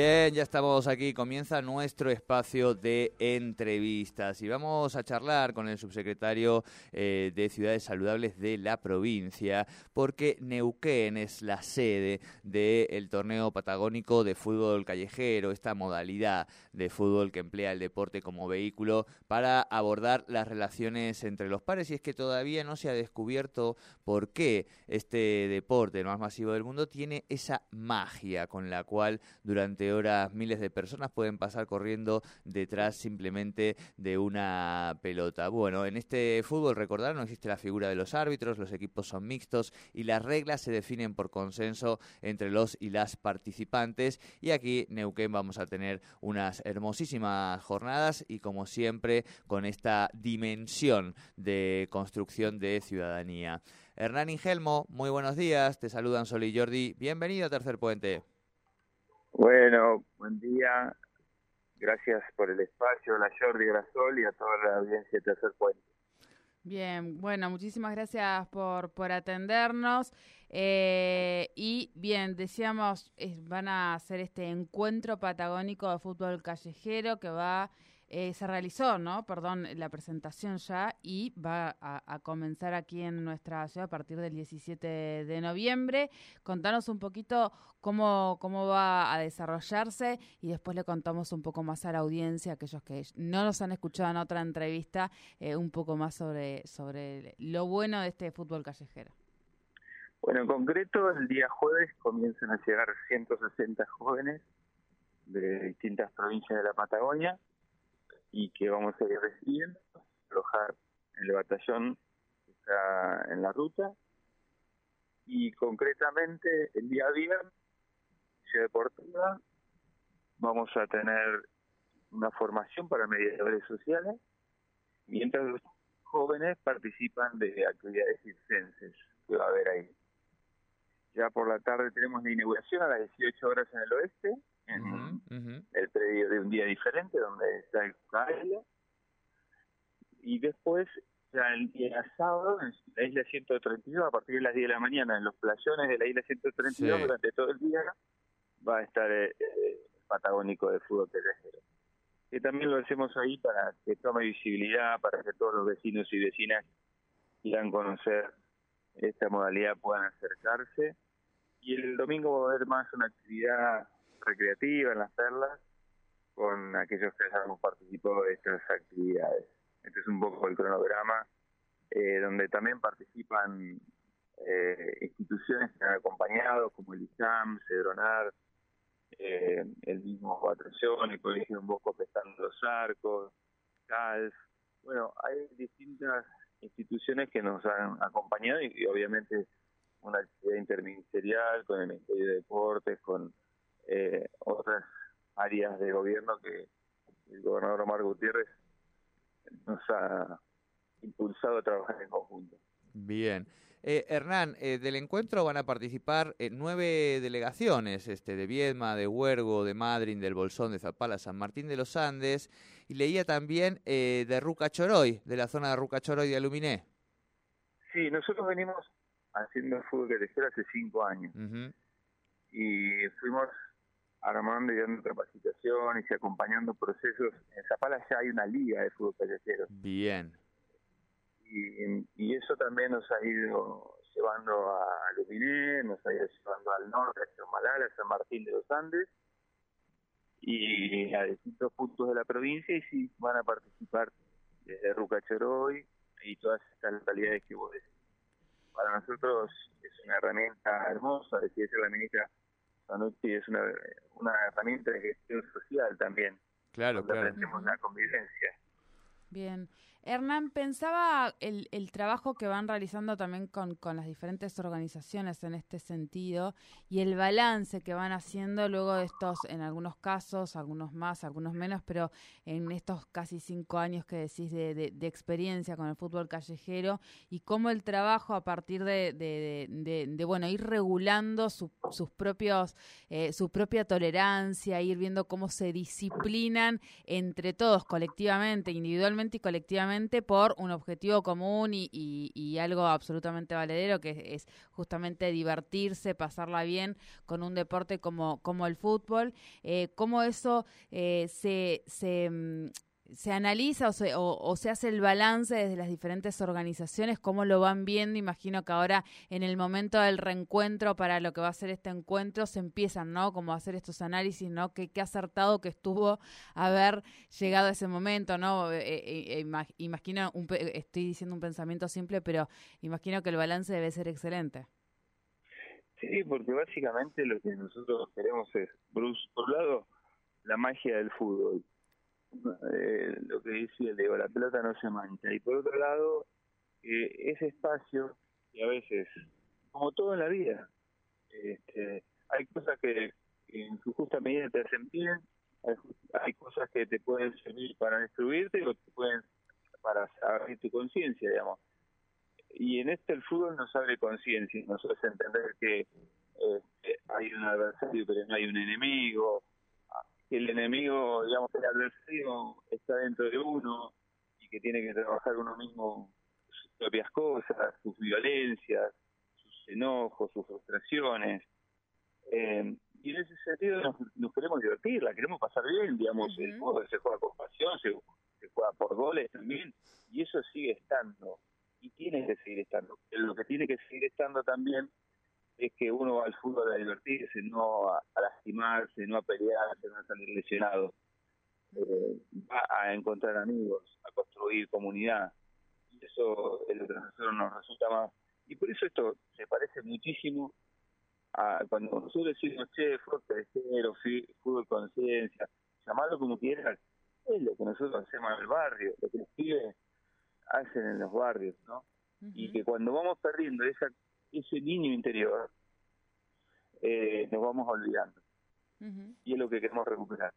Bien, ya estamos aquí. Comienza nuestro espacio de entrevistas y vamos a charlar con el subsecretario eh, de Ciudades Saludables de la provincia, porque Neuquén es la sede del torneo patagónico de fútbol callejero, esta modalidad de fútbol que emplea el deporte como vehículo para abordar las relaciones entre los pares. Y es que todavía no se ha descubierto por qué este deporte, el más masivo del mundo, tiene esa magia con la cual durante horas miles de personas pueden pasar corriendo detrás simplemente de una pelota. Bueno, en este fútbol, recordar, no existe la figura de los árbitros, los equipos son mixtos y las reglas se definen por consenso entre los y las participantes. Y aquí, Neuquén, vamos a tener unas hermosísimas jornadas y como siempre con esta dimensión de construcción de ciudadanía. Hernán Ingelmo, muy buenos días, te saludan Sol y Jordi, bienvenido a Tercer Puente. Bueno, buen día. Gracias por el espacio, la Jordi Grasol y a toda la audiencia de Tercer Puente. Bien, bueno, muchísimas gracias por, por atendernos. Eh, y bien, decíamos, van a hacer este encuentro patagónico de fútbol callejero que va eh, se realizó, ¿no? Perdón, la presentación ya y va a, comenzar aquí en nuestra ciudad a partir del 17 de noviembre. Contanos un poquito cómo, cómo va a desarrollarse y después le contamos un poco más a la audiencia, aquellos que no nos han escuchado en otra entrevista, eh, un poco más sobre, sobre lo bueno de este fútbol callejero. Bueno, en concreto, el día jueves comienzan a llegar 160 jóvenes de distintas provincias de la Patagonia y que vamos a ir recibiendo, alojar en el batallón que está en la ruta y concretamente el día viernes Ciudad Deportiva vamos a tener una formación para mediadores sociales mientras los jóvenes participan de actividades circenses que va a haber ahí. Ya por la tarde tenemos la inauguración a las 18 horas en el oeste en el predio de un día diferente donde está el baile y después ya el día sábado en la isla 132 a partir de las 10 de la mañana en los playones de la isla 132 durante todo el día va a estar el, patagónico de fútbol terrestre. Que también lo hacemos ahí para que tome visibilidad para que todos los vecinos y vecinas quieran conocer esta modalidad puedan acercarse. Y el domingo va a haber más una actividad recreativa en las perlas con aquellos que hayamos participado de estas actividades. Este es un poco el cronograma eh, donde también participan eh, instituciones que han acompañado como el ISAM, Cedronar, eh, el mismo Patrón, el Colegio Un Bosco Pescando los Arcos, CALF. Bueno, hay distintas instituciones que nos han acompañado y obviamente una actividad interministerial con el Ministerio de Deportes, con eh, otras áreas de gobierno que el gobernador Omar Gutiérrez nos ha impulsado a trabajar en conjunto. Bien. Eh, Hernán, eh, del encuentro van a participar eh, nueve delegaciones, este, de Viedma, de Huergo, de Madryn, del Bolsón, de Zapala, San Martín de los Andes, y leía también de Ruca Choroy, de la zona de Ruca Choroy de Aluminé. Sí, nosotros venimos haciendo fútbol callejero hace cinco años. Y fuimos armando y dando capacitaciones y acompañando procesos. En Zapala ya hay una liga de fútbol callejero. Bien. Y, y eso también nos ha ido llevando a Luminé, nos ha ido llevando al norte, a Chomalal, a San Martín de los Andes y a distintos puntos de la provincia y sí van a participar desde Rucachoroy y todas estas localidades que vos decís. Para nosotros es una herramienta hermosa, decía la ministra Sanotti es una, una herramienta de gestión social también. Claro, claro. Aprendemos la convivencia. Bien. Hernán, pensaba el, el, trabajo que van realizando también con, con, las diferentes organizaciones en este sentido y el balance que van haciendo luego de estos, en algunos casos, algunos más, algunos menos, pero en estos casi cinco años que decís de, de, experiencia con el fútbol callejero y cómo el trabajo a partir de, de bueno, ir regulando sus propios, eh, su propia tolerancia, ir viendo cómo se disciplinan entre todos, colectivamente, individualmente y colectivamente por un objetivo común y, algo absolutamente valedero, que es justamente divertirse, pasarla bien con un deporte como, como el fútbol. Eh, ¿Cómo eso eh, se... se mm, se analiza o se, o, se, hace el balance desde las diferentes organizaciones, cómo lo van viendo. Imagino que ahora en el momento del reencuentro para lo que va a ser este encuentro se empiezan, ¿no? Como a hacer estos análisis, ¿no? Qué, acertado que estuvo haber llegado a ese momento, ¿no? Eh, eh, eh, imagino, un, estoy diciendo un pensamiento simple, pero imagino que el balance debe ser excelente. Sí, porque básicamente lo que nosotros queremos es, Bruce, por un lado, la magia del fútbol eh, lo que decía Leo, la pelota no se mancha. Y por otro lado, eh, ese espacio, y a veces, como todo en la vida, este, hay cosas que, en su justa medida te hacen bien, hay, cosas que te pueden servir para destruirte o te pueden para abrir tu conciencia, digamos. Y en este el fútbol nos abre conciencia, nos hace entender que este, hay un adversario pero no hay un enemigo, que el enemigo, digamos, el adversario está dentro de uno y que tiene que trabajar uno mismo sus propias cosas, sus violencias, sus enojos, sus frustraciones. Eh, y en ese sentido nos, queremos divertir, la queremos pasar bien, digamos, el juego se juega con pasión, se, se juega por goles también, y eso sigue estando, y tiene que seguir estando. Lo que tiene que seguir estando también es que uno va al fútbol a divertirse, no a, lastimarse, no a pelearse, no a salir lesionado. Eh, va a encontrar amigos, a construir comunidad. Y eso es lo que a nosotros nos resulta más. Y por eso esto se parece muchísimo a cuando nosotros decimos, che, fútbol cero, fútbol conciencia, llamarlo como quieras, es lo que nosotros hacemos en el barrio, lo que los pibes hacen en los barrios, ¿no? Y que cuando vamos perdiendo esa ese niño interior, eh, nos vamos olvidando. Y es lo que queremos recuperar.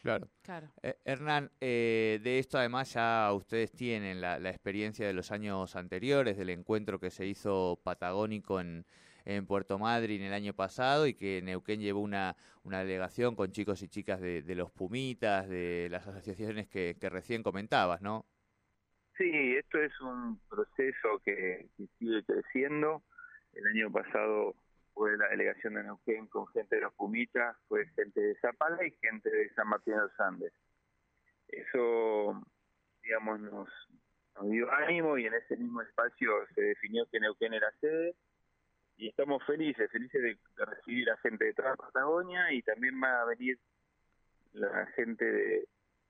Claro. claro. Eh, Hernán, eh, de esto además ya ustedes tienen la, experiencia de los años anteriores, del encuentro que se hizo patagónico en, en Puerto Madryn el año pasado y que Neuquén llevó una, una delegación con chicos y chicas de, los Pumitas, de las asociaciones que, que, recién comentabas, ¿no? Sí, esto es un proceso que sigue creciendo el año pasado fue la delegación de Neuquén con gente de los Pumitas, fue gente de Zapala y gente de San Martín de los Andes. Eso, digamos, nos, dio ánimo y en ese mismo espacio se definió que Neuquén era sede y estamos felices, felices de, recibir a gente de toda Patagonia y también va a venir la gente de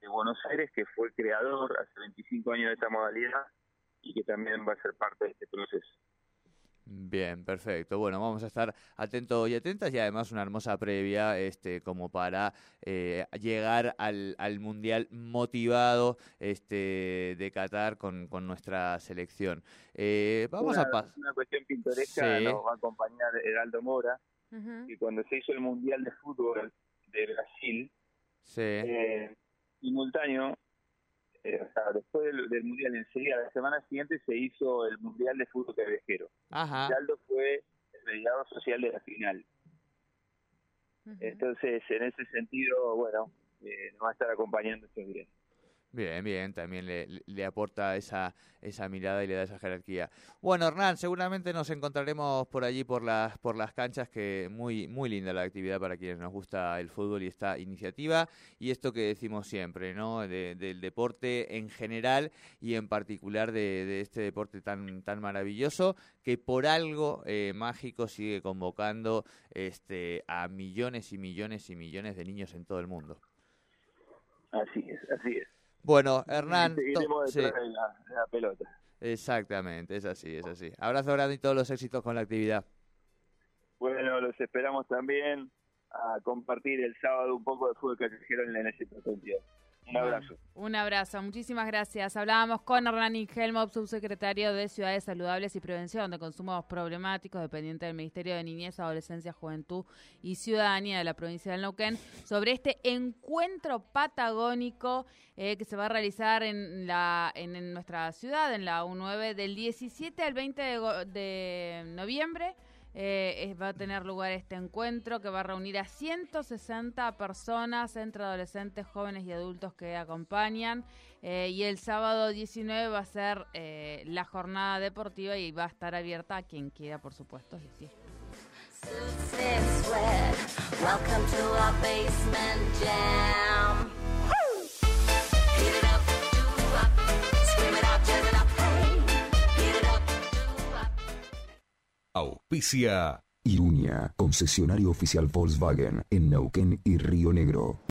Buenos Aires que fue creador hace 25 años de esta modalidad y que también va a ser parte de este proceso. Bien, perfecto. Bueno, vamos a estar atentos y atentas y además una hermosa previa este, como para eh, llegar al, al, Mundial motivado este, de Qatar con, con nuestra selección. Eh, vamos a pasar. Una cuestión pintoresca nos va a acompañar Heraldo Mora, y cuando se hizo el Mundial de Fútbol de Brasil, eh, simultáneo eh, o sea, después del, Mundial enseguida, la semana siguiente se hizo el Mundial de Fútbol Callejero. Ajá. Aldo fue el mediador social de la final. Entonces, en ese sentido, bueno, eh, nos va a estar acompañando estos días. Bien, bien, también le, le, aporta esa, esa mirada y le da esa jerarquía. Bueno, Hernán, seguramente nos encontraremos por allí, por las, por las canchas, que muy, muy linda la actividad para quienes nos gusta el fútbol y esta iniciativa. Y esto que decimos siempre, ¿no? del deporte en general y en particular de, este deporte tan, tan maravilloso, que por algo eh, mágico sigue convocando este, a millones y millones y millones de niños en todo el mundo. Así es, así es. Bueno, Hernán. Sí. la, pelota. Exactamente, es así, es así. Abrazo grande y todos los éxitos con la actividad. Bueno, los esperamos también a compartir el sábado un poco de fútbol callejero en la NS Un abrazo. Un abrazo, muchísimas gracias. Hablábamos con Hernán Ingelmo, subsecretario de Ciudades Saludables y Prevención de Consumos Problemáticos, dependiente del Ministerio de Niñez, Adolescencia, Juventud y Ciudadanía de la provincia del Neuquén, sobre este encuentro patagónico eh, que se va a realizar en, la, en, nuestra ciudad, en la U9, del 17 al 20 de, de noviembre. Eh, va a tener lugar este encuentro que va a reunir a 160 personas entre adolescentes, jóvenes y adultos que acompañan. Eh, y el sábado 19 va a ser eh, la jornada deportiva y va a estar abierta a quien quiera, por supuesto, asistir. Auspicia. Irunia, concesionario oficial Volkswagen en Neuquén y Río Negro.